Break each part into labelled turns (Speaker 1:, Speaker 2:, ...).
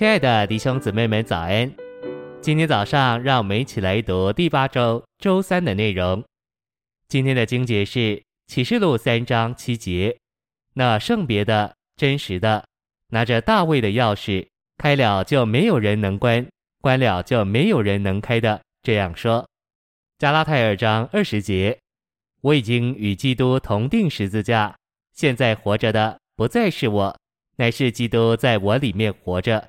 Speaker 1: 亲爱的弟兄姊妹们，早安！今天早上，让我们一起来读第八周周三的内容。今天的经节是启示录三章七节：“那圣别的、真实的，拿着大卫的钥匙，开了就没有人能关，关了就没有人能开的。”这样说。加拉太二章二十节：“我已经与基督同钉十字架，现在活着的不再是我，乃是基督在我里面活着。”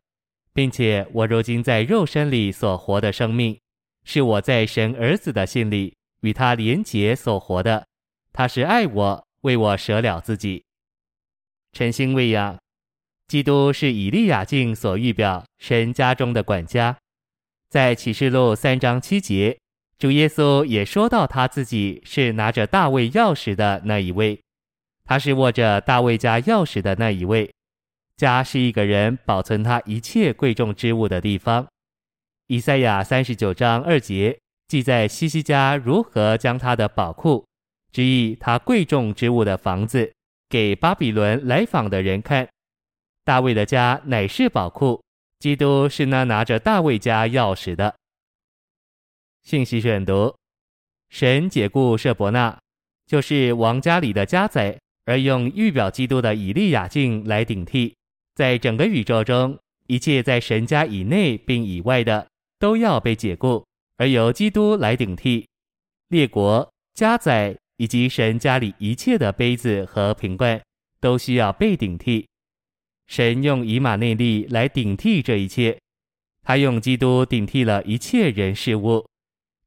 Speaker 1: 并且我如今在肉身里所活的生命，是我在神儿子的信里与他连结所活的。他是爱我，为我舍了自己。晨星喂养，基督是以利亚敬所预表神家中的管家。在启示录三章七节，主耶稣也说到他自己是拿着大卫钥匙的那一位，他是握着大卫家钥匙的那一位。家是一个人保存他一切贵重之物的地方。以赛亚三十九章二节记载希西家如何将他的宝库，之意他贵重之物的房子，给巴比伦来访的人看。大卫的家乃是宝库，基督是那拿着大卫家钥匙的。信息选读：神解雇舍伯纳，就是王家里的家宰，而用预表基督的以利亚敬来顶替。在整个宇宙中，一切在神家以内并以外的，都要被解雇，而由基督来顶替。列国、家宰以及神家里一切的杯子和瓶罐，都需要被顶替。神用以马内利来顶替这一切，他用基督顶替了一切人事物。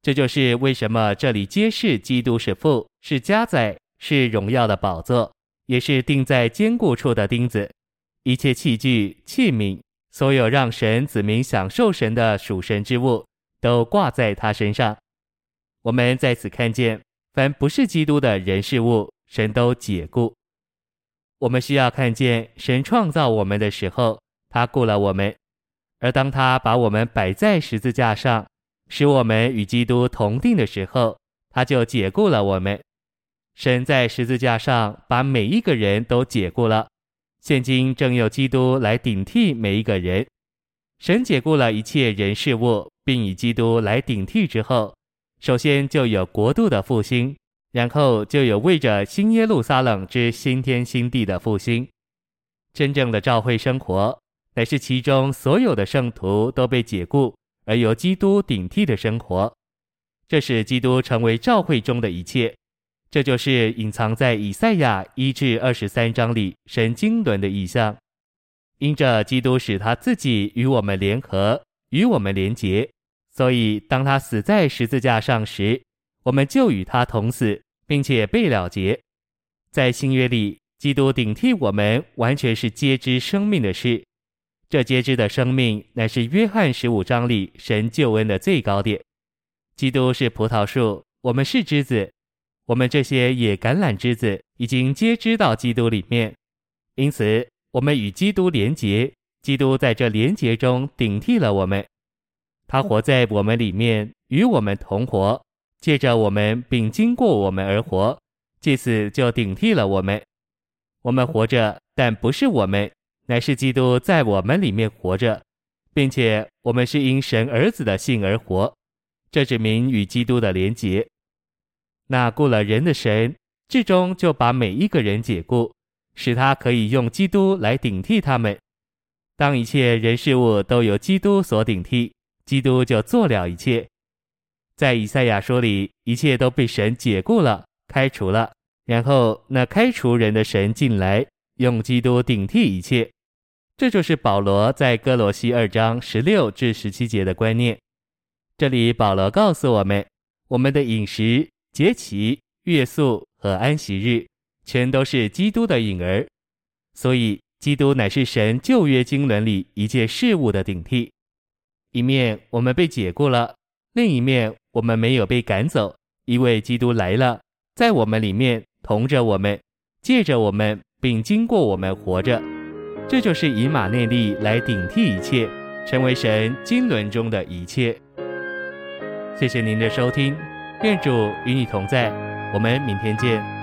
Speaker 1: 这就是为什么这里揭示基督是父，是家宰，是荣耀的宝座，也是钉在坚固处的钉子。一切器具、器皿，所有让神子民享受神的属神之物，都挂在他身上。我们在此看见，凡不是基督的人事物，神都解雇。我们需要看见，神创造我们的时候，他雇了我们；而当他把我们摆在十字架上，使我们与基督同钉的时候，他就解雇了我们。神在十字架上把每一个人都解雇了。现今正有基督来顶替每一个人，神解雇了一切人事物，并以基督来顶替之后，首先就有国度的复兴，然后就有为着新耶路撒冷之新天新地的复兴。真正的教会生活，乃是其中所有的圣徒都被解雇而由基督顶替的生活，这使基督成为教会中的一切。这就是隐藏在以赛亚一至二十三章里神经纶的意象，因着基督使他自己与我们联合，与我们连结，所以当他死在十字架上时，我们就与他同死，并且被了结。在新约里，基督顶替我们，完全是接知生命的事。这接知的生命，乃是约翰十五章里神救恩的最高点。基督是葡萄树，我们是枝子。我们这些野橄榄枝子已经接枝到基督里面，因此我们与基督连结，基督在这连结中顶替了我们，他活在我们里面，与我们同活，借着我们并经过我们而活，借此就顶替了我们。我们活着，但不是我们，乃是基督在我们里面活着，并且我们是因神儿子的信而活，这指明与基督的连结。那雇了人的神，至终就把每一个人解雇，使他可以用基督来顶替他们。当一切人事物都由基督所顶替，基督就做了一切。在以赛亚书里，一切都被神解雇了、开除了，然后那开除人的神进来，用基督顶替一切。这就是保罗在哥罗西二章十六至十七节的观念。这里保罗告诉我们，我们的饮食。节期、月宿和安息日，全都是基督的影儿，所以基督乃是神旧约经纶里一切事物的顶替。一面我们被解雇了，另一面我们没有被赶走，因为基督来了，在我们里面同着我们，借着我们，并经过我们活着。这就是以马内利来顶替一切，成为神经纶中的一切。谢谢您的收听。愿主与你同在，我们明天见。